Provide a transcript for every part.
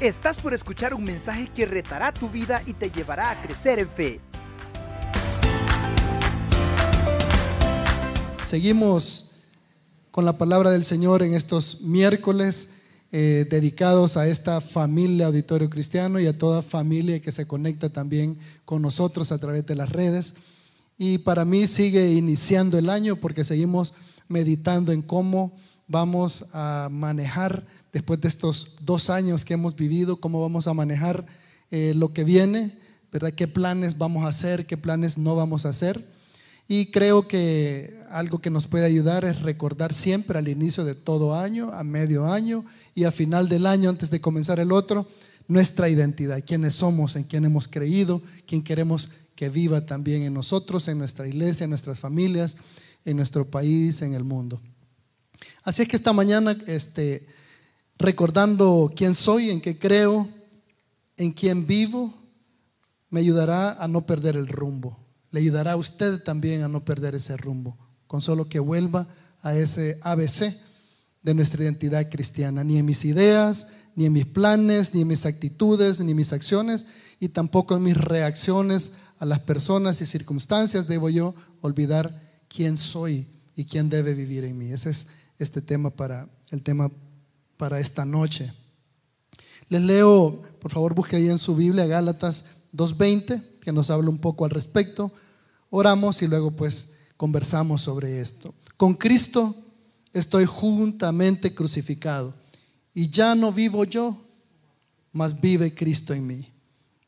Estás por escuchar un mensaje que retará tu vida y te llevará a crecer en fe. Seguimos con la palabra del Señor en estos miércoles eh, dedicados a esta familia Auditorio Cristiano y a toda familia que se conecta también con nosotros a través de las redes. Y para mí sigue iniciando el año porque seguimos meditando en cómo vamos a manejar después de estos dos años que hemos vivido, cómo vamos a manejar eh, lo que viene, ¿verdad? ¿Qué planes vamos a hacer? ¿Qué planes no vamos a hacer? Y creo que algo que nos puede ayudar es recordar siempre al inicio de todo año, a medio año y a final del año, antes de comenzar el otro, nuestra identidad, quiénes somos, en quién hemos creído, quién queremos que viva también en nosotros, en nuestra iglesia, en nuestras familias, en nuestro país, en el mundo. Así es que esta mañana, este, recordando quién soy, en qué creo, en quién vivo, me ayudará a no perder el rumbo. Le ayudará a usted también a no perder ese rumbo, con solo que vuelva a ese ABC de nuestra identidad cristiana, ni en mis ideas, ni en mis planes, ni en mis actitudes, ni en mis acciones, y tampoco en mis reacciones a las personas y circunstancias debo yo olvidar quién soy y quién debe vivir en mí. Ese es este tema para el tema para esta noche. Les leo, por favor, busque ahí en su Biblia Gálatas 2:20, que nos habla un poco al respecto. Oramos y luego pues conversamos sobre esto. Con Cristo estoy juntamente crucificado y ya no vivo yo, mas vive Cristo en mí.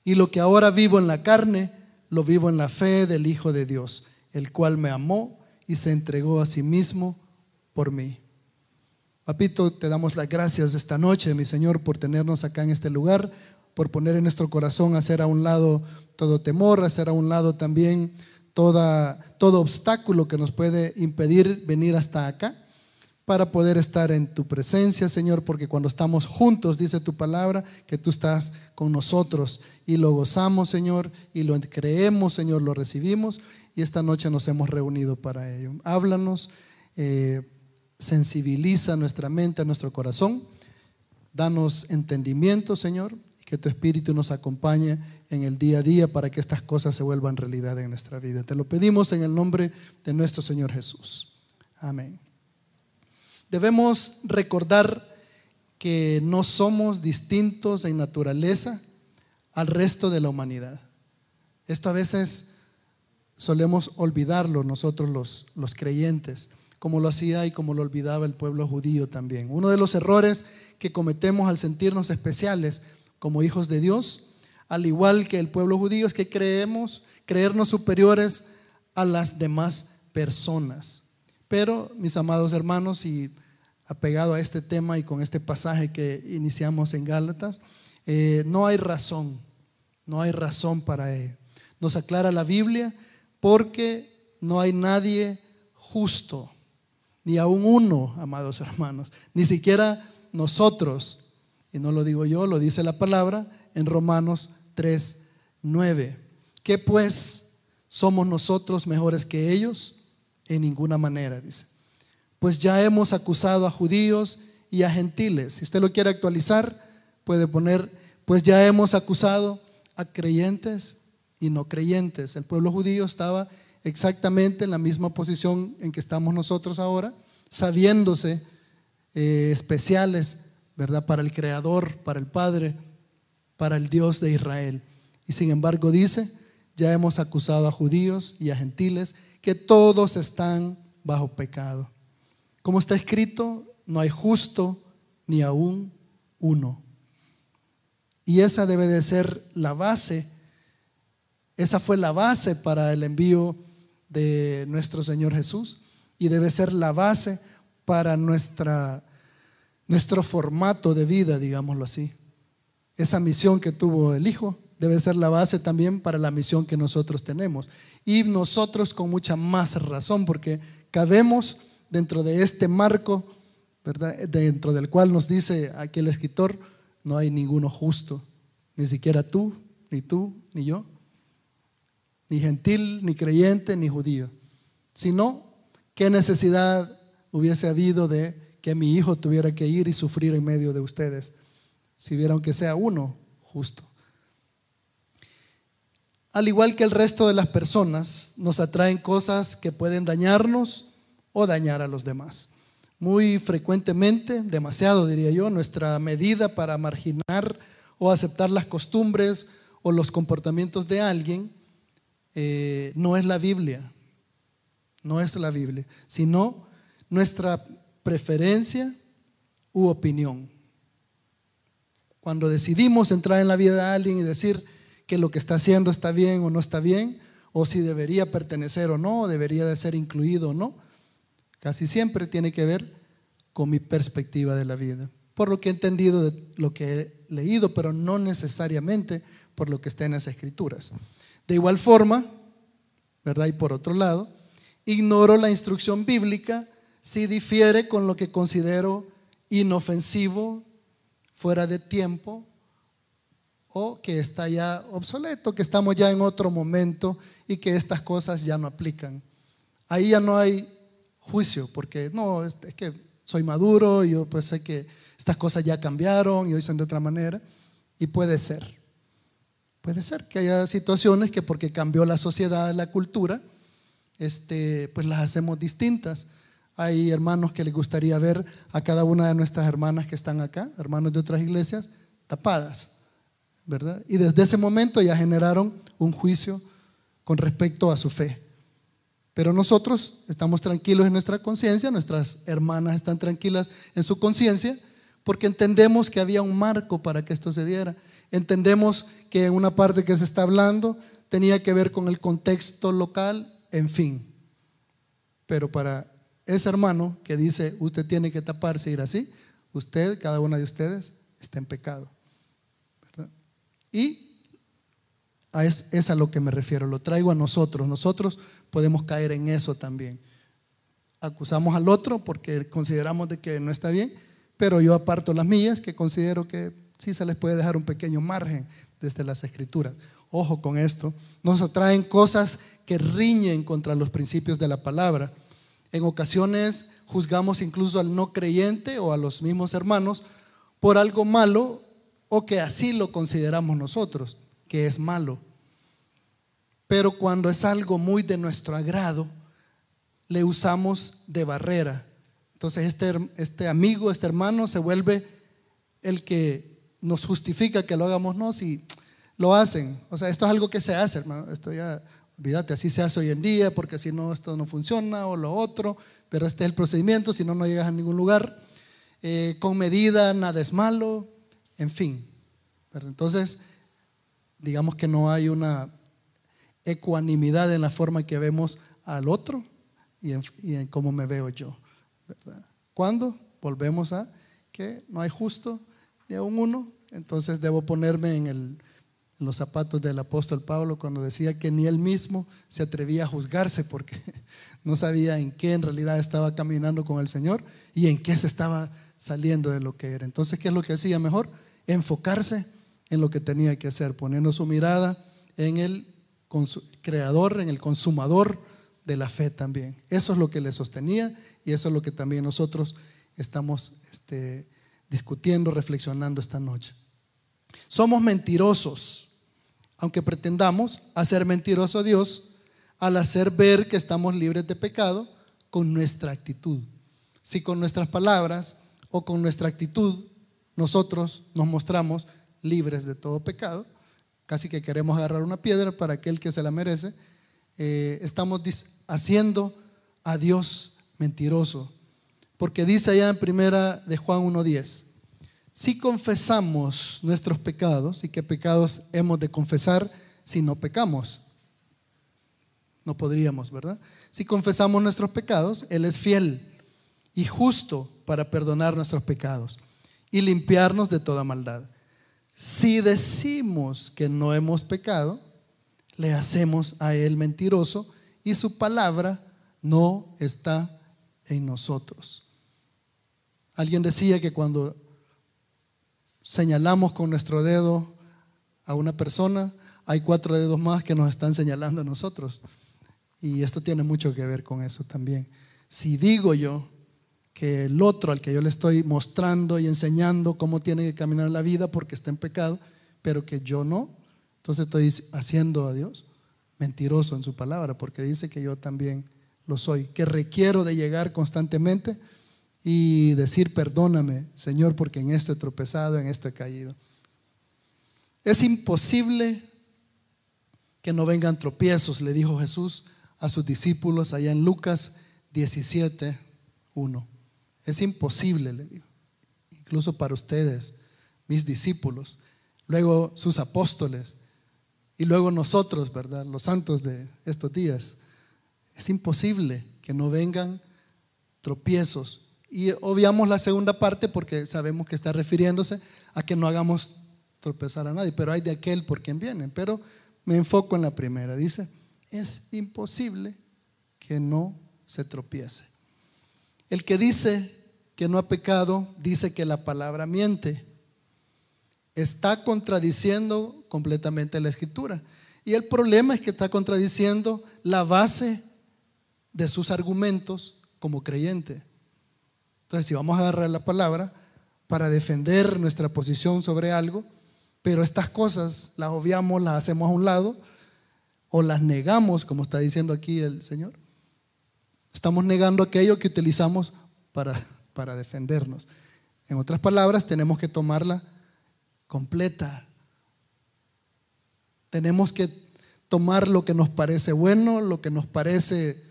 Y lo que ahora vivo en la carne, lo vivo en la fe del Hijo de Dios, el cual me amó y se entregó a sí mismo por mí. Papito, te damos las gracias esta noche, mi Señor, por tenernos acá en este lugar, por poner en nuestro corazón hacer a un lado todo temor, hacer a un lado también toda, todo obstáculo que nos puede impedir venir hasta acá para poder estar en tu presencia, Señor, porque cuando estamos juntos, dice tu palabra, que tú estás con nosotros y lo gozamos, Señor, y lo creemos, Señor, lo recibimos y esta noche nos hemos reunido para ello. Háblanos. Eh, sensibiliza nuestra mente, nuestro corazón. Danos entendimiento, Señor, y que tu Espíritu nos acompañe en el día a día para que estas cosas se vuelvan realidad en nuestra vida. Te lo pedimos en el nombre de nuestro Señor Jesús. Amén. Debemos recordar que no somos distintos en naturaleza al resto de la humanidad. Esto a veces solemos olvidarlo nosotros los, los creyentes como lo hacía y como lo olvidaba el pueblo judío también. Uno de los errores que cometemos al sentirnos especiales como hijos de Dios, al igual que el pueblo judío, es que creemos creernos superiores a las demás personas. Pero, mis amados hermanos, y apegado a este tema y con este pasaje que iniciamos en Gálatas, eh, no hay razón, no hay razón para ello. Nos aclara la Biblia porque no hay nadie justo ni aún uno, amados hermanos, ni siquiera nosotros, y no lo digo yo, lo dice la palabra en Romanos 3, 9. ¿Qué pues somos nosotros mejores que ellos? En ninguna manera, dice. Pues ya hemos acusado a judíos y a gentiles. Si usted lo quiere actualizar, puede poner, pues ya hemos acusado a creyentes y no creyentes. El pueblo judío estaba exactamente en la misma posición en que estamos nosotros ahora, sabiéndose eh, especiales, ¿verdad? Para el Creador, para el Padre, para el Dios de Israel. Y sin embargo dice, ya hemos acusado a judíos y a gentiles que todos están bajo pecado. Como está escrito, no hay justo ni aún uno. Y esa debe de ser la base, esa fue la base para el envío de nuestro Señor Jesús y debe ser la base para nuestra, nuestro formato de vida, digámoslo así. Esa misión que tuvo el Hijo debe ser la base también para la misión que nosotros tenemos. Y nosotros con mucha más razón, porque cabemos dentro de este marco, ¿verdad? Dentro del cual nos dice aquí el escritor, no hay ninguno justo, ni siquiera tú, ni tú, ni yo ni gentil, ni creyente, ni judío, sino qué necesidad hubiese habido de que mi hijo tuviera que ir y sufrir en medio de ustedes si hubiera aunque sea uno justo. Al igual que el resto de las personas, nos atraen cosas que pueden dañarnos o dañar a los demás. Muy frecuentemente, demasiado diría yo, nuestra medida para marginar o aceptar las costumbres o los comportamientos de alguien eh, no es la Biblia, no es la Biblia, sino nuestra preferencia u opinión. Cuando decidimos entrar en la vida de alguien y decir que lo que está haciendo está bien o no está bien, o si debería pertenecer o no, o debería de ser incluido o no, casi siempre tiene que ver con mi perspectiva de la vida. Por lo que he entendido de lo que he leído, pero no necesariamente por lo que está en las escrituras. De igual forma, ¿verdad? Y por otro lado, ignoro la instrucción bíblica si difiere con lo que considero inofensivo, fuera de tiempo o que está ya obsoleto, que estamos ya en otro momento y que estas cosas ya no aplican. Ahí ya no hay juicio, porque no, es que soy maduro, yo pues sé que estas cosas ya cambiaron y hoy son de otra manera, y puede ser. Puede ser que haya situaciones que porque cambió la sociedad, la cultura, este, pues las hacemos distintas. Hay hermanos que les gustaría ver a cada una de nuestras hermanas que están acá, hermanos de otras iglesias, tapadas, ¿verdad? Y desde ese momento ya generaron un juicio con respecto a su fe. Pero nosotros estamos tranquilos en nuestra conciencia, nuestras hermanas están tranquilas en su conciencia, porque entendemos que había un marco para que esto se diera. Entendemos que en una parte que se está hablando tenía que ver con el contexto local, en fin. Pero para ese hermano que dice, usted tiene que taparse y ir así, usted, cada una de ustedes, está en pecado. Y es, es a lo que me refiero, lo traigo a nosotros. Nosotros podemos caer en eso también. Acusamos al otro porque consideramos de que no está bien, pero yo aparto las mías que considero que sí se les puede dejar un pequeño margen desde las escrituras. Ojo con esto, nos atraen cosas que riñen contra los principios de la palabra. En ocasiones juzgamos incluso al no creyente o a los mismos hermanos por algo malo o que así lo consideramos nosotros, que es malo. Pero cuando es algo muy de nuestro agrado, le usamos de barrera. Entonces este, este amigo, este hermano se vuelve el que nos justifica que lo hagamos no si lo hacen. O sea, esto es algo que se hace, hermano. Esto ya, olvídate, así se hace hoy en día, porque si no, esto no funciona o lo otro, pero este es el procedimiento, si no, no llegas a ningún lugar. Eh, con medida, nada es malo, en fin. Entonces, digamos que no hay una ecuanimidad en la forma que vemos al otro y en, cómo me veo yo. ¿verdad? ¿Cuándo? Volvemos a que no hay justo ni a un uno, entonces debo ponerme en, en los zapatos del apóstol Pablo cuando decía que ni él mismo se atrevía a juzgarse porque no sabía en qué en realidad estaba caminando con el Señor y en qué se estaba saliendo de lo que era. Entonces, ¿qué es lo que hacía mejor? Enfocarse en lo que tenía que hacer, poniendo su mirada en el creador, en el consumador de la fe también. Eso es lo que le sostenía y eso es lo que también nosotros estamos este, discutiendo, reflexionando esta noche. Somos mentirosos, aunque pretendamos hacer mentiroso a Dios al hacer ver que estamos libres de pecado con nuestra actitud. Si con nuestras palabras o con nuestra actitud nosotros nos mostramos libres de todo pecado, casi que queremos agarrar una piedra para aquel que se la merece, eh, estamos haciendo a Dios mentiroso porque dice allá en primera de Juan 1.10, si confesamos nuestros pecados, y qué pecados hemos de confesar si no pecamos, no podríamos, ¿verdad? Si confesamos nuestros pecados, Él es fiel y justo para perdonar nuestros pecados y limpiarnos de toda maldad. Si decimos que no hemos pecado, le hacemos a Él mentiroso y su palabra no está en nosotros. Alguien decía que cuando señalamos con nuestro dedo a una persona, hay cuatro dedos más que nos están señalando a nosotros. Y esto tiene mucho que ver con eso también. Si digo yo que el otro al que yo le estoy mostrando y enseñando cómo tiene que caminar la vida porque está en pecado, pero que yo no. Entonces estoy haciendo a Dios mentiroso en su palabra porque dice que yo también lo soy, que requiero de llegar constantemente y decir, perdóname, Señor, porque en esto he tropezado, en esto he caído. Es imposible que no vengan tropiezos, le dijo Jesús a sus discípulos allá en Lucas 17, 1. Es imposible, le dijo, incluso para ustedes, mis discípulos, luego sus apóstoles y luego nosotros, ¿verdad? Los santos de estos días. Es imposible que no vengan tropiezos. Y obviamos la segunda parte porque sabemos que está refiriéndose a que no hagamos tropezar a nadie, pero hay de aquel por quien vienen. Pero me enfoco en la primera. Dice, es imposible que no se tropiece. El que dice que no ha pecado, dice que la palabra miente. Está contradiciendo completamente la escritura. Y el problema es que está contradiciendo la base de sus argumentos como creyente. Entonces, si vamos a agarrar la palabra para defender nuestra posición sobre algo, pero estas cosas las obviamos, las hacemos a un lado o las negamos, como está diciendo aquí el Señor. Estamos negando aquello que utilizamos para, para defendernos. En otras palabras, tenemos que tomarla completa. Tenemos que tomar lo que nos parece bueno, lo que nos parece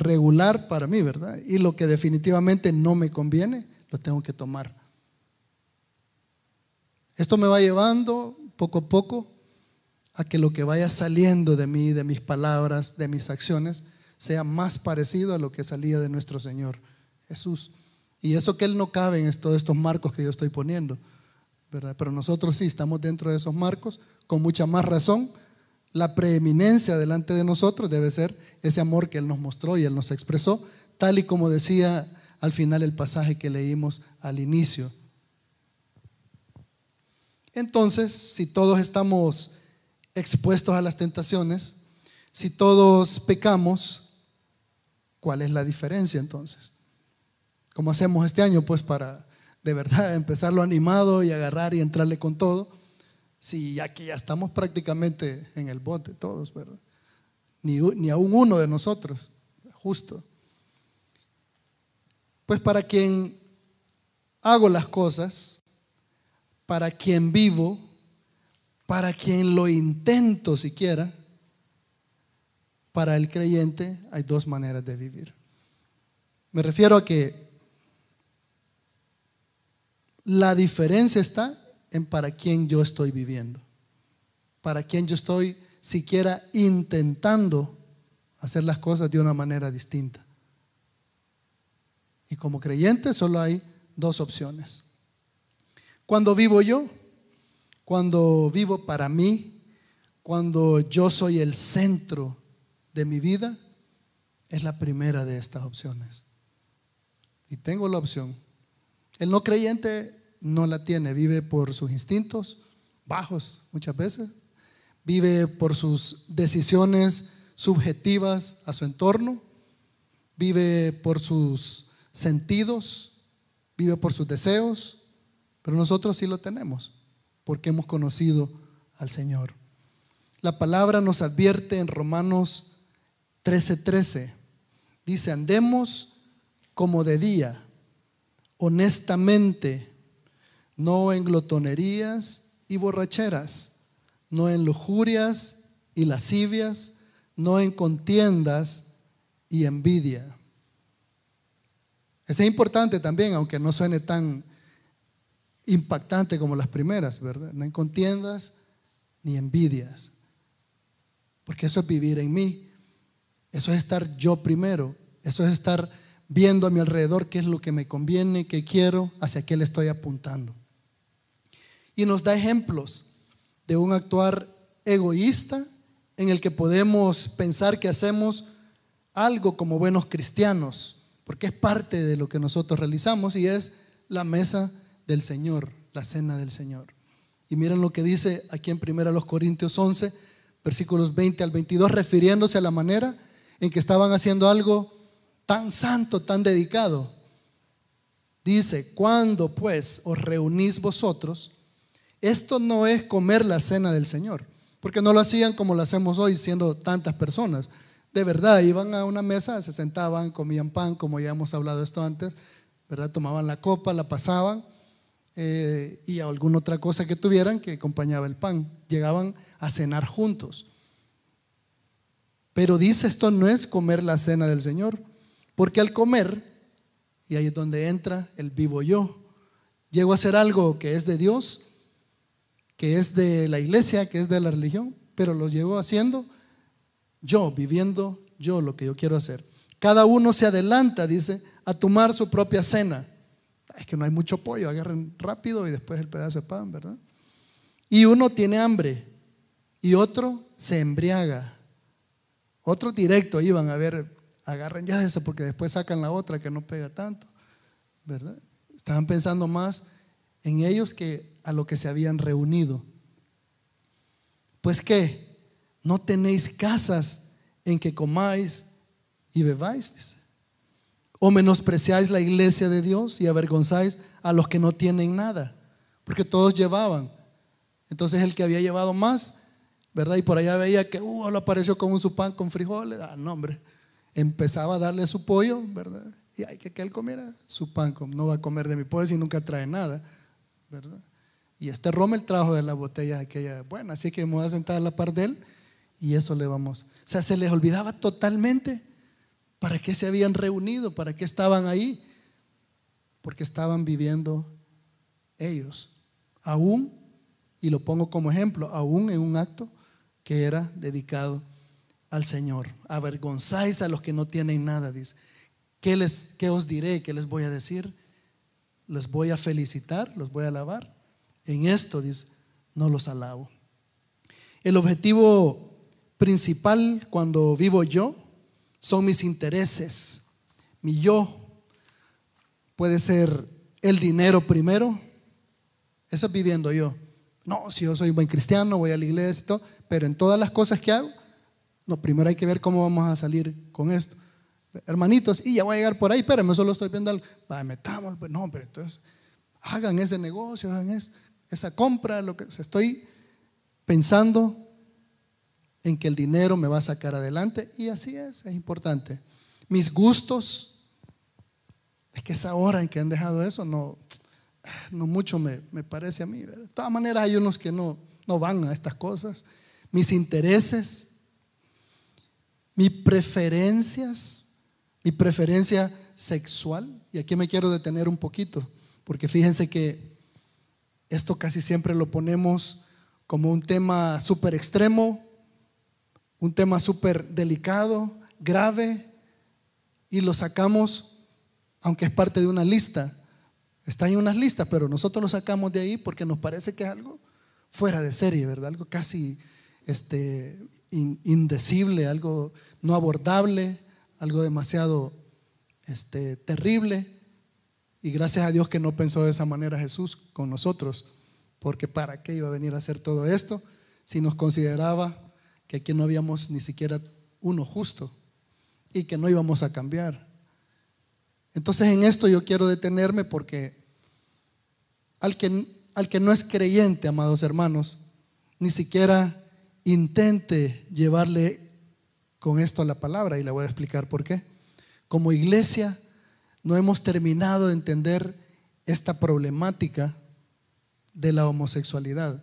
regular para mí, ¿verdad? Y lo que definitivamente no me conviene, lo tengo que tomar. Esto me va llevando poco a poco a que lo que vaya saliendo de mí, de mis palabras, de mis acciones, sea más parecido a lo que salía de nuestro Señor Jesús. Y eso que Él no cabe en todos estos marcos que yo estoy poniendo, ¿verdad? Pero nosotros sí estamos dentro de esos marcos, con mucha más razón. La preeminencia delante de nosotros debe ser ese amor que Él nos mostró y Él nos expresó, tal y como decía al final el pasaje que leímos al inicio entonces, si todos estamos expuestos a las tentaciones, si todos pecamos, ¿cuál es la diferencia entonces? ¿Cómo hacemos este año? Pues para de verdad empezarlo animado y agarrar y entrarle con todo. Si ya que ya estamos prácticamente en el bote todos, ¿verdad? Ni, ni aún uno de nosotros, justo. Pues para quien hago las cosas, para quien vivo, para quien lo intento siquiera, para el creyente hay dos maneras de vivir. Me refiero a que la diferencia está en para quién yo estoy viviendo, para quién yo estoy siquiera intentando hacer las cosas de una manera distinta. Y como creyente solo hay dos opciones. Cuando vivo yo, cuando vivo para mí, cuando yo soy el centro de mi vida, es la primera de estas opciones. Y tengo la opción. El no creyente no la tiene, vive por sus instintos bajos muchas veces, vive por sus decisiones subjetivas a su entorno, vive por sus sentidos, vive por sus deseos, pero nosotros sí lo tenemos, porque hemos conocido al Señor. La palabra nos advierte en Romanos 13:13. Dice, andemos como de día, honestamente, no en glotonerías y borracheras, no en lujurias y lascivias, no en contiendas y envidia. Es importante también, aunque no suene tan impactante como las primeras, ¿verdad? No en contiendas ni envidias. Porque eso es vivir en mí. Eso es estar yo primero. Eso es estar viendo a mi alrededor qué es lo que me conviene, qué quiero, hacia qué le estoy apuntando. Y nos da ejemplos de un actuar egoísta en el que podemos pensar que hacemos algo como buenos cristianos, porque es parte de lo que nosotros realizamos y es la mesa del Señor, la cena del Señor. Y miren lo que dice aquí en 1 Corintios 11, versículos 20 al 22, refiriéndose a la manera en que estaban haciendo algo tan santo, tan dedicado. Dice, cuando pues os reunís vosotros, esto no es comer la cena del Señor, porque no lo hacían como lo hacemos hoy siendo tantas personas. De verdad, iban a una mesa, se sentaban, comían pan, como ya hemos hablado esto antes, ¿verdad? Tomaban la copa, la pasaban eh, y alguna otra cosa que tuvieran que acompañaba el pan. Llegaban a cenar juntos. Pero dice, esto no es comer la cena del Señor, porque al comer, y ahí es donde entra el vivo yo, llego a hacer algo que es de Dios, que es de la iglesia, que es de la religión, pero lo llevo haciendo yo, viviendo yo lo que yo quiero hacer. Cada uno se adelanta, dice, a tomar su propia cena. Es que no hay mucho pollo, agarren rápido y después el pedazo de pan, ¿verdad? Y uno tiene hambre y otro se embriaga. Otro directo iban a ver, agarren ya esa porque después sacan la otra que no pega tanto, ¿verdad? Estaban pensando más en ellos que a lo que se habían reunido. Pues que no tenéis casas en que comáis y bebáis, dice. O menospreciáis la iglesia de Dios y avergonzáis a los que no tienen nada, porque todos llevaban. Entonces el que había llevado más ¿verdad? Y por allá veía que, uh, lo apareció con su pan con frijoles. Ah, no, hombre. Empezaba a darle su pollo, ¿verdad? Y hay que que él comiera su pan, no va a comer de mi pollo si nunca trae nada, Y este Rommel trajo de la botella aquella, bueno, así que me voy a sentar a la par de él y eso le vamos. O sea, se les olvidaba totalmente para qué se habían reunido, para qué estaban ahí, porque estaban viviendo ellos, aún, y lo pongo como ejemplo, aún en un acto que era dedicado al Señor. Avergonzáis a los que no tienen nada, dice. ¿Qué, les, ¿Qué os diré? ¿Qué les voy a decir? Les voy a felicitar, los voy a alabar. En esto, dice, no los alabo. El objetivo principal cuando vivo yo son mis intereses. Mi yo puede ser el dinero primero. Eso es viviendo yo. No, si yo soy buen cristiano, voy a la iglesia y todo, pero en todas las cosas que hago, no, primero hay que ver cómo vamos a salir con esto. Hermanitos, y ya voy a llegar por ahí, pero solo estoy viendo algo. Va, metamos, pues no, pero entonces hagan ese negocio, hagan esa compra, lo que estoy pensando en que el dinero me va a sacar adelante y así es, es importante. Mis gustos, es que esa hora en que han dejado eso, no, no mucho me, parece a mí. De todas maneras hay unos que no, no van a estas cosas mis intereses, mis preferencias, mi preferencia sexual. Y aquí me quiero detener un poquito, porque fíjense que esto casi siempre lo ponemos como un tema súper extremo, un tema súper delicado, grave, y lo sacamos, aunque es parte de una lista. Está en unas listas, pero nosotros lo sacamos de ahí porque nos parece que es algo fuera de serie, ¿verdad? Algo casi este, indecible, algo no abordable, algo demasiado este, terrible. Y gracias a Dios que no pensó de esa manera Jesús con nosotros, porque ¿para qué iba a venir a hacer todo esto si nos consideraba que aquí no habíamos ni siquiera uno justo y que no íbamos a cambiar? Entonces en esto yo quiero detenerme porque al que, al que no es creyente, amados hermanos, ni siquiera intente llevarle con esto a la palabra y le voy a explicar por qué. Como iglesia no hemos terminado de entender esta problemática de la homosexualidad.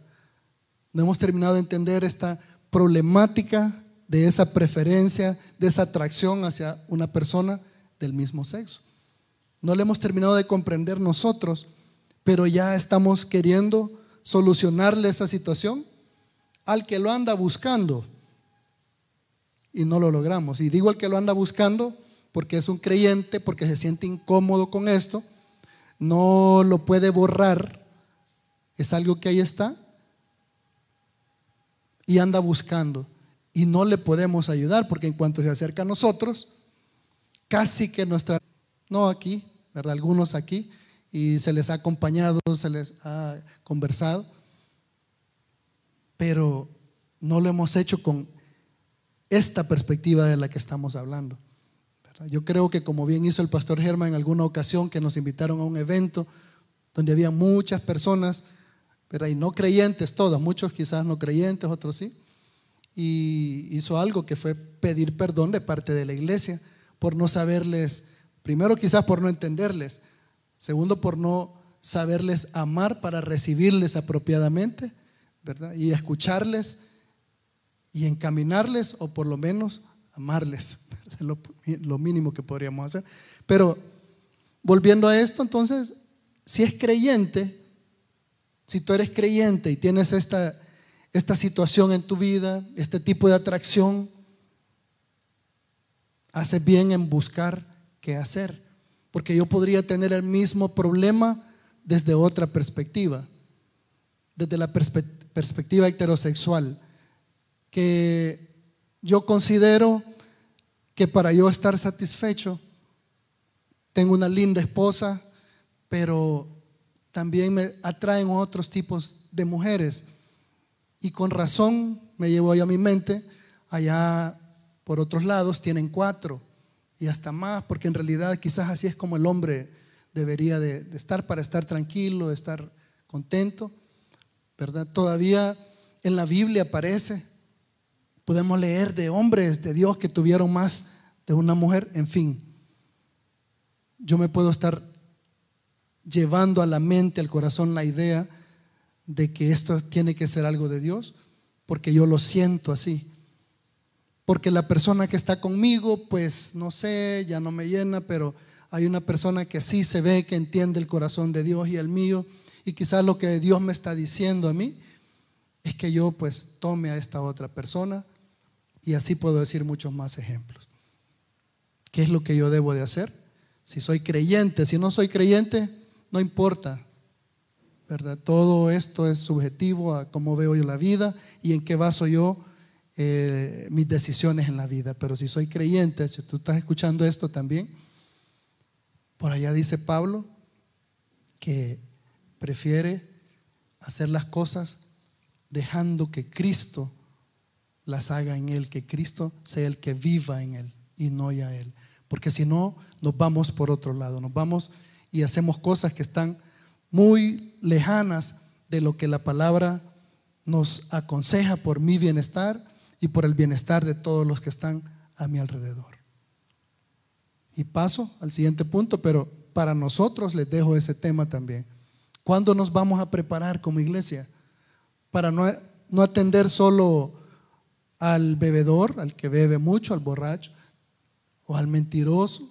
No hemos terminado de entender esta problemática de esa preferencia, de esa atracción hacia una persona del mismo sexo. No le hemos terminado de comprender nosotros, pero ya estamos queriendo solucionarle esa situación al que lo anda buscando y no lo logramos. Y digo al que lo anda buscando porque es un creyente, porque se siente incómodo con esto, no lo puede borrar, es algo que ahí está y anda buscando. Y no le podemos ayudar porque en cuanto se acerca a nosotros, casi que nuestra, no aquí, ¿verdad? Algunos aquí, y se les ha acompañado, se les ha conversado, pero no lo hemos hecho con esta perspectiva de la que estamos hablando. Yo creo que como bien hizo el pastor Germán en alguna ocasión que nos invitaron a un evento donde había muchas personas, pero y no creyentes todas, muchos quizás no creyentes, otros sí, y hizo algo que fue pedir perdón de parte de la iglesia por no saberles, primero quizás por no entenderles, segundo por no saberles amar para recibirles apropiadamente, ¿verdad? Y escucharles y encaminarles o por lo menos amarles, lo, lo mínimo que podríamos hacer. Pero volviendo a esto, entonces, si es creyente, si tú eres creyente y tienes esta, esta situación en tu vida, este tipo de atracción, haces bien en buscar qué hacer. Porque yo podría tener el mismo problema desde otra perspectiva, desde la perspectiva heterosexual, que yo considero que para yo estar satisfecho, tengo una linda esposa, pero también me atraen otros tipos de mujeres. Y con razón me llevo yo a mi mente, allá por otros lados tienen cuatro y hasta más, porque en realidad quizás así es como el hombre debería de, estar para estar tranquilo, estar contento, ¿verdad? Todavía en la Biblia aparece Podemos leer de hombres de Dios que tuvieron más de una mujer, en fin. Yo me puedo estar llevando a la mente, al corazón, la idea de que esto tiene que ser algo de Dios, porque yo lo siento así. Porque la persona que está conmigo, pues no sé, ya no me llena, pero hay una persona que sí se ve, que entiende el corazón de Dios y el mío, y quizás lo que Dios me está diciendo a mí es que yo pues tome a esta otra persona y así puedo decir muchos más ejemplos. ¿Qué es lo que yo debo de hacer? Si soy creyente, si no soy creyente, no importa. ¿Verdad? Todo esto es subjetivo a cómo veo yo la vida y en qué baso yo eh, mis decisiones en la vida. Pero si soy creyente, si tú estás escuchando esto también, por allá dice Pablo que prefiere hacer las cosas dejando que Cristo las haga en Él, que Cristo sea el que viva en Él y no ya Él. Porque si no, nos vamos por otro lado, nos vamos y hacemos cosas que están muy lejanas de lo que la palabra nos aconseja por mi bienestar y por el bienestar de todos los que están a mi alrededor. Y paso al siguiente punto, pero para nosotros les dejo ese tema también. ¿Cuándo nos vamos a preparar como iglesia? Para no, no atender solo al bebedor, al que bebe mucho, al borracho, o al mentiroso,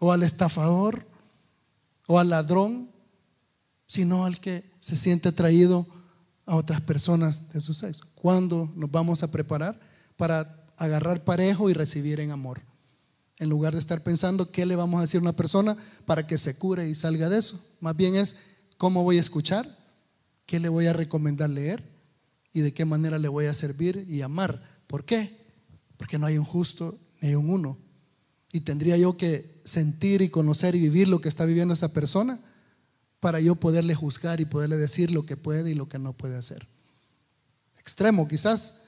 o al estafador, o al ladrón, sino al que se siente atraído a otras personas de su sexo. ¿Cuándo nos vamos a preparar para agarrar parejo y recibir en amor? En lugar de estar pensando qué le vamos a decir a una persona para que se cure y salga de eso. Más bien es cómo voy a escuchar, qué le voy a recomendar leer, y de qué manera le voy a servir y amar. ¿Por qué? Porque no hay un justo ni un uno. Y tendría yo que sentir y conocer y vivir lo que está viviendo esa persona para yo poderle juzgar y poderle decir lo que puede y lo que no puede hacer. Extremo quizás,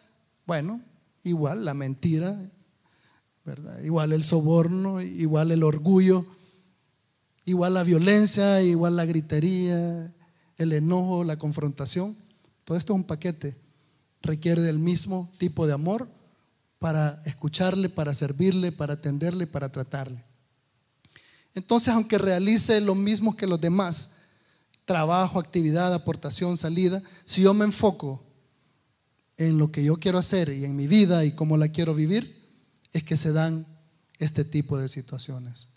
bueno, igual la mentira, ¿verdad? Igual el soborno, igual el orgullo, igual la violencia, igual la gritería, el enojo, la confrontación. Todo esto es un paquete. Requiere del mismo tipo de amor para escucharle, para servirle, para atenderle, para tratarle. Entonces, aunque realice lo mismo que los demás, trabajo, actividad, aportación, salida, si yo me enfoco en lo que yo quiero hacer y en mi vida y cómo la quiero vivir, es que se dan este tipo de situaciones.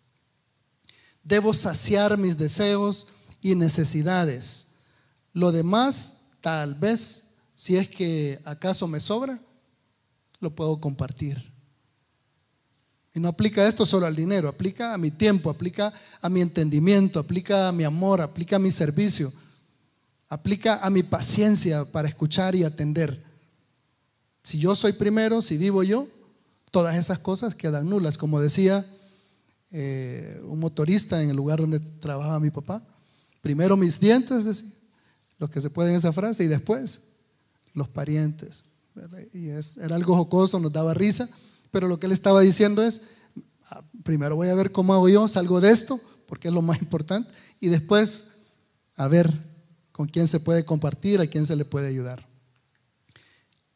Debo saciar mis deseos y necesidades. Lo demás Tal vez, si es que acaso me sobra, lo puedo compartir. Y no aplica esto solo al dinero, aplica a mi tiempo, aplica a mi entendimiento, aplica a mi amor, aplica a mi servicio, aplica a mi paciencia para escuchar y atender. Si yo soy primero, si vivo yo, todas esas cosas quedan nulas. Como decía eh, un motorista en el lugar donde trabajaba mi papá, primero mis dientes, decía, los que se pueden esa frase, y después los parientes. Y es, era algo jocoso, nos daba risa, Pero lo que él estaba diciendo es, ah, primero voy a ver cómo hago yo, salgo de esto, porque es lo más importante, y después a ver con quién se puede compartir, a quién se le puede ayudar.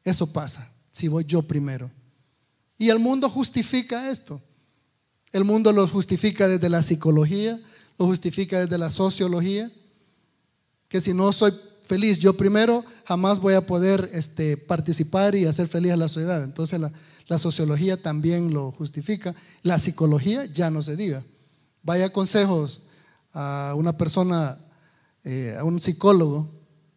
Eso pasa si voy yo primero. Y el mundo justifica esto. El mundo lo justifica desde la psicología, lo justifica desde la sociología, que si no soy feliz yo primero, jamás voy a poder este, participar y hacer feliz a la sociedad. Entonces la, la sociología también lo justifica. La psicología ya no se diga. Vaya consejos a una persona, eh, a un psicólogo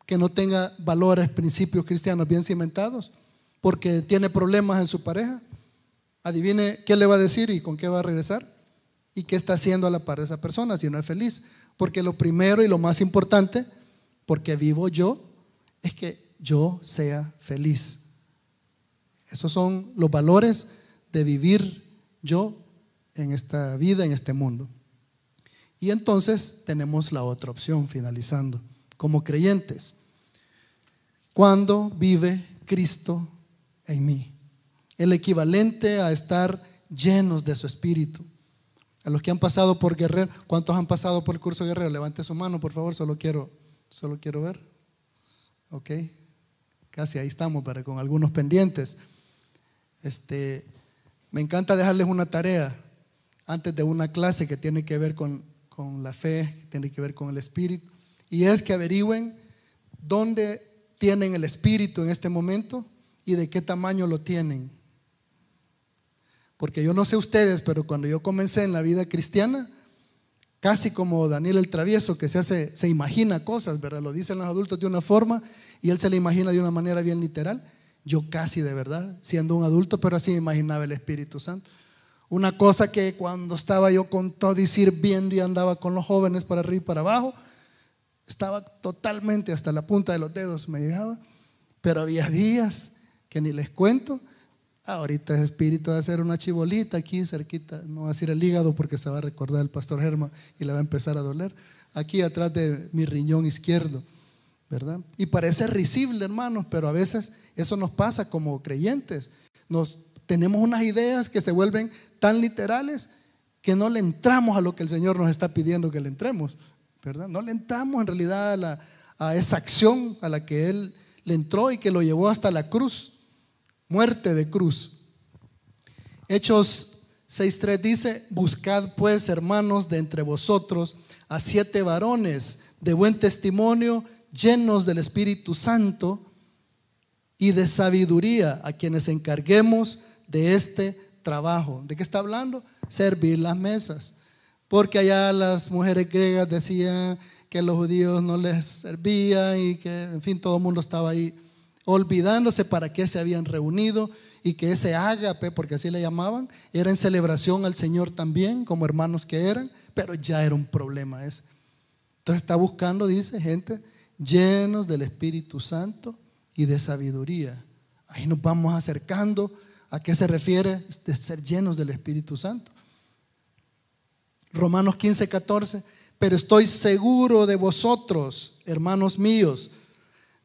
que no tenga valores, principios cristianos bien cimentados, porque tiene problemas en su pareja. Adivine qué le va a decir y con qué va a regresar y qué está haciendo a la par de esa persona si no es feliz. Porque lo primero y lo más importante, porque vivo yo, es que yo sea feliz. Esos son los valores de vivir yo en esta vida, en este mundo. Y entonces tenemos la otra opción, finalizando, como creyentes. Cuando vive Cristo en mí? El equivalente a estar llenos de su espíritu. A los que han pasado por Guerrero, ¿cuántos han pasado por el curso Guerrero? Levante su mano, por favor, solo quiero, solo quiero ver. Ok, casi ahí estamos, pero con algunos pendientes. Este, me encanta dejarles una tarea antes de una clase que tiene que ver con, con la fe, que tiene que ver con el espíritu, y es que averigüen dónde tienen el espíritu en este momento y de qué tamaño lo tienen. Porque yo no sé ustedes, pero cuando yo comencé en la vida cristiana, casi como Daniel el travieso, que se hace, se imagina cosas, ¿verdad? Lo dicen los adultos de una forma y él se le imagina de una manera bien literal. Yo casi de verdad, siendo un adulto, pero así imaginaba el Espíritu Santo. Una cosa que cuando estaba yo con todo y sirviendo y andaba con los jóvenes para arriba y para abajo, estaba totalmente hasta la punta de los dedos, me llegaba. Pero había días que ni les cuento. Ahorita ese espíritu va a hacer una chibolita aquí cerquita, no va a decir el hígado porque se va a recordar el pastor Germa y le va a empezar a doler. Aquí atrás de mi riñón izquierdo, ¿verdad? Y parece risible, hermanos, pero a veces eso nos pasa como creyentes. Nos tenemos unas ideas que se vuelven tan literales que no le entramos a lo que el Señor nos está pidiendo que le entremos, ¿verdad? No le entramos en realidad a esa acción a la que Él le entró y que lo llevó hasta la cruz, muerte de cruz. Hechos 6.3 dice, buscad pues hermanos de entre vosotros a siete varones de buen testimonio, llenos del Espíritu Santo y de sabiduría, a quienes encarguemos de este trabajo. ¿De qué está hablando? Servir las mesas. Porque allá las mujeres griegas decían que los judíos no les servían y que, en fin, todo el mundo estaba ahí olvidándose para qué se habían reunido y que ese ágape, porque así le llamaban, era en celebración al Señor también, como hermanos que eran, pero ya era un problema ese. Entonces está buscando, dice, gente llenos del Espíritu Santo y de sabiduría. Ahí nos vamos acercando ¿A qué se refiere de ser llenos del Espíritu Santo? Romanos 15, 14. Pero estoy seguro de vosotros, hermanos míos,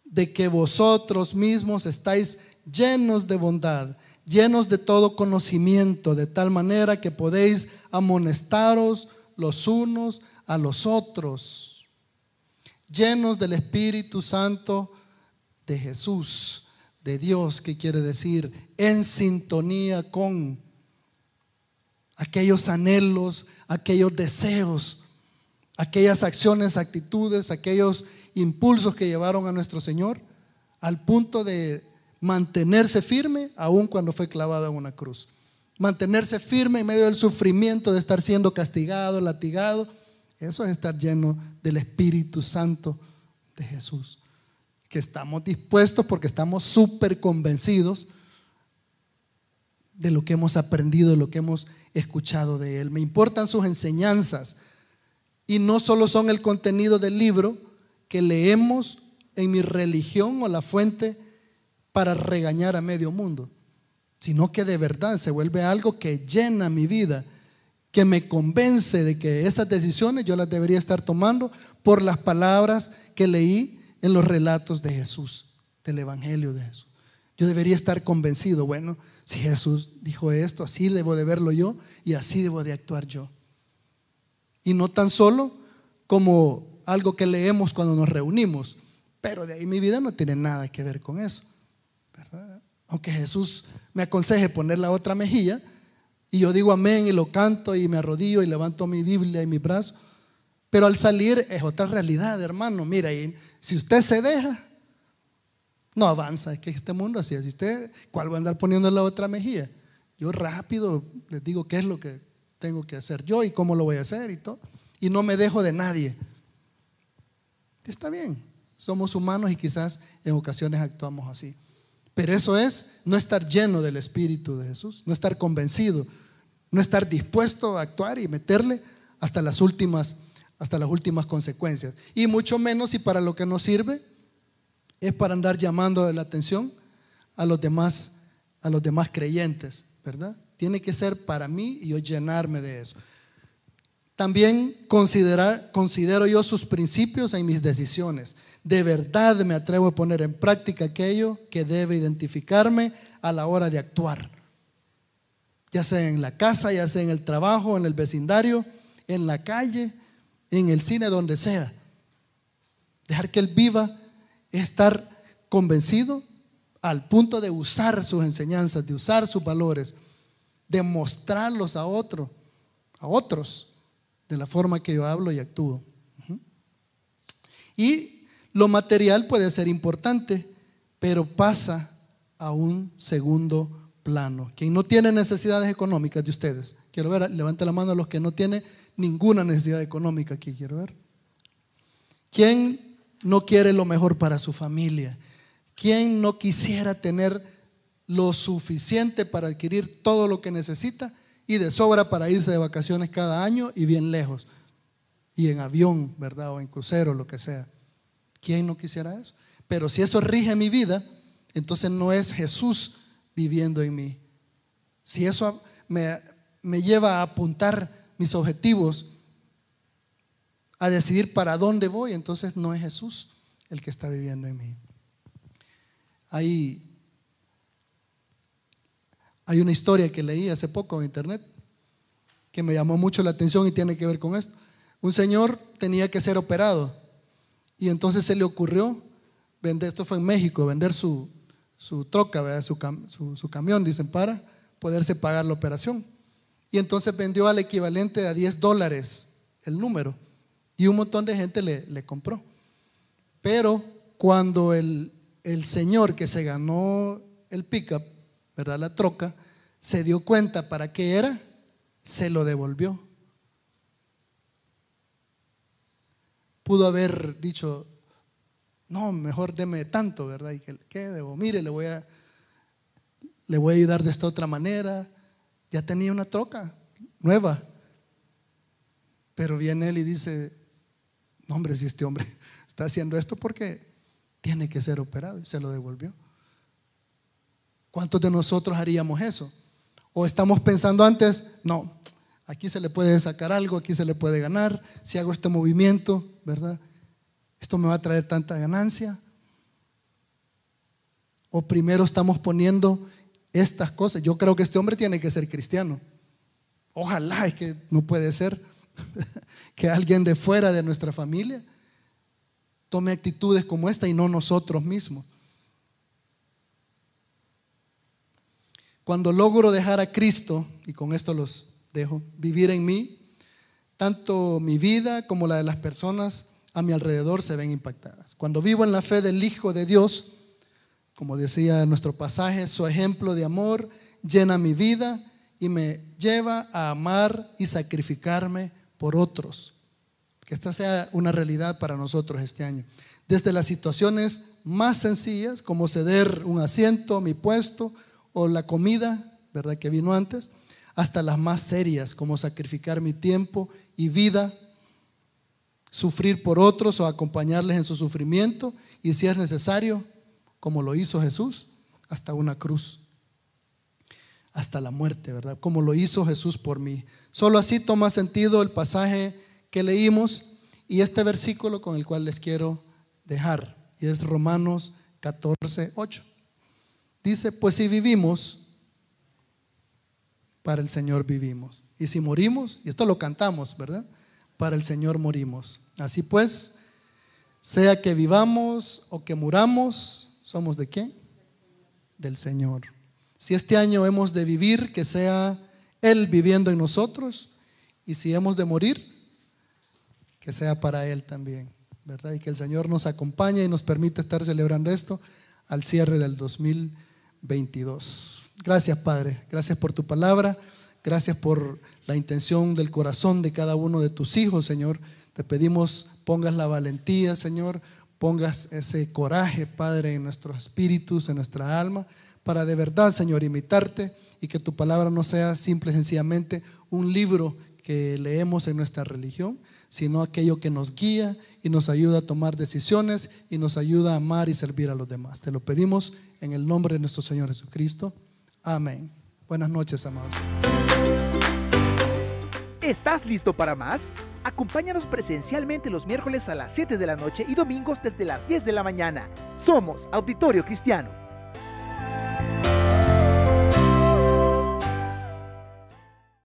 de que vosotros mismos estáis llenos de bondad, llenos de todo conocimiento, de tal manera que podéis amonestaros los unos a los otros, llenos del Espíritu Santo de Jesús de Dios, que quiere decir en sintonía con aquellos anhelos, aquellos deseos, aquellas acciones, actitudes, aquellos impulsos que llevaron a nuestro Señor al punto de mantenerse firme aun cuando fue clavado en una cruz. Mantenerse firme en medio del sufrimiento de estar siendo castigado, latigado. Eso es estar lleno del Espíritu Santo de Jesús que estamos dispuestos porque estamos súper convencidos de lo que hemos aprendido, de lo que hemos escuchado de Él. Me importan sus enseñanzas y no solo son el contenido del libro que leemos en mi religión o la fuente para regañar a medio mundo, sino que de verdad se vuelve algo que llena mi vida, que me convence de que esas decisiones yo las debería estar tomando por las palabras que leí en los relatos de Jesús, del Evangelio de Jesús. Yo debería estar convencido, bueno, Si Jesús dijo esto, así debo de verlo yo y así debo de actuar yo. Y no tan solo como algo que leemos cuando nos reunimos, pero de ahí mi vida no tiene nada que ver con eso. Aunque Jesús me aconseje poner la otra mejilla y yo digo amén y lo canto y me arrodillo y levanto mi Biblia y mi brazo, pero al salir es otra realidad, hermano. Mira, si usted se deja, no avanza. Es que este mundo así es. Usted, ¿cuál va a andar poniendo la otra mejilla? Yo rápido les digo qué es lo que tengo que hacer yo y cómo lo voy a hacer y todo. Y no me dejo de nadie. Está bien, somos humanos y quizás en ocasiones actuamos así. Pero eso es no estar lleno del Espíritu de Jesús, no estar convencido, no estar dispuesto a actuar y meterle hasta las últimas, hasta las últimas consecuencias. Y mucho menos si para lo que nos sirve es para andar llamando la atención a los demás, a los demás creyentes, ¿verdad? Tiene que ser para mí y yo llenarme de eso. También considero yo sus principios en mis decisiones. De verdad me atrevo a poner en práctica aquello que debe identificarme a la hora de actuar. Ya sea en la casa, ya sea en el trabajo, en el vecindario, en la calle, en el cine, donde sea. Dejar que Él viva es estar convencido al punto de usar sus enseñanzas, de usar sus valores, de mostrarlos a otro, a otros de la forma que yo hablo y actúo. Y lo material puede ser importante, pero pasa a un segundo plano. Quien no tiene necesidades económicas de ustedes, quiero ver, levante la mano a los que no tienen ninguna necesidad económica aquí, quiero ver. ¿Quién no quiere lo mejor para su familia? ¿Quién no quisiera tener lo suficiente para adquirir todo lo que necesita y de sobra para irse de vacaciones cada año y bien lejos. Y en avión, ¿verdad? O en crucero, lo que sea. ¿Quién no quisiera eso? Pero si eso rige mi vida, entonces no es Jesús viviendo en mí. Si eso me, me lleva a apuntar mis objetivos, a decidir para dónde voy, entonces no es Jesús el que está viviendo en mí. Hay hay una historia que leí hace poco en internet que me llamó mucho la atención y tiene que ver con esto. Un señor tenía que ser operado y entonces se le ocurrió vender, esto fue en México, vender su, su troca, Su, su, camión, dicen, para poderse pagar la operación. Y entonces vendió al equivalente a 10 dólares el número y un montón de gente le, le compró. Pero cuando el, el señor que se ganó el pickup ¿verdad? La troca, se dio cuenta para qué era, se lo devolvió. Pudo haber dicho, no, mejor deme tanto, ¿verdad? Y que, ¿qué debo? Mire, le voy a, le voy a ayudar de esta otra manera. Ya tenía una troca nueva. Pero viene él y dice, no hombre, si este hombre está haciendo esto porque tiene que ser operado y se lo devolvió. ¿Cuántos de nosotros haríamos eso? ¿O estamos pensando antes, no, aquí se le puede sacar algo, aquí se le puede ganar, si hago este movimiento, ¿verdad? ¿Esto me va a traer tanta ganancia? ¿O primero estamos poniendo estas cosas? Yo creo que este hombre tiene que ser cristiano. Ojalá, es que no puede ser que alguien de fuera de nuestra familia tome actitudes como esta y no nosotros mismos. Cuando logro dejar a Cristo, y con esto los dejo, vivir en mí, tanto mi vida como la de las personas a mi alrededor se ven impactadas. Cuando vivo en la fe del Hijo de Dios, como decía nuestro pasaje, su ejemplo de amor llena mi vida y me lleva a amar y sacrificarme por otros. Que esta sea una realidad para nosotros este año. Desde las situaciones más sencillas, como ceder un asiento, mi puesto, o la comida, ¿verdad? Que vino antes, hasta las más serias, como sacrificar mi tiempo y vida, sufrir por otros o acompañarles en su sufrimiento y si es necesario, como lo hizo Jesús, hasta una cruz, hasta la muerte, ¿verdad? Como lo hizo Jesús por mí. Solo así toma sentido el pasaje que leímos y este versículo con el cual les quiero dejar, y es Romanos 14, 8. Dice, pues si vivimos, para el Señor vivimos. Y si morimos, y esto lo cantamos, ¿verdad? Para el Señor morimos. Así pues, sea que vivamos o que muramos, ¿somos de qué? Del Señor. Si este año hemos de vivir, que sea Él viviendo en nosotros, y si hemos de morir, que sea para Él también, ¿verdad? Y que el Señor nos acompañe y nos permita estar celebrando esto al cierre del 2022. Gracias, Padre. Gracias por tu palabra. Gracias por la intención del corazón de cada uno de tus hijos, Señor. Te pedimos pongas la valentía, Señor, pongas ese coraje, Padre, en nuestros espíritus, en nuestra alma, para de verdad, Señor, imitarte y que tu palabra no sea simple sencillamente un libro que leemos en nuestra religión, sino aquello que nos guía y nos ayuda a tomar decisiones y nos ayuda a amar y servir a los demás. Te lo pedimos en el nombre de nuestro Señor Jesucristo. Amén. Buenas noches, amados. ¿Estás listo para más? Acompáñanos presencialmente los miércoles a las 7 de la noche y domingos desde las 10 de la mañana. Somos Auditorio Cristiano.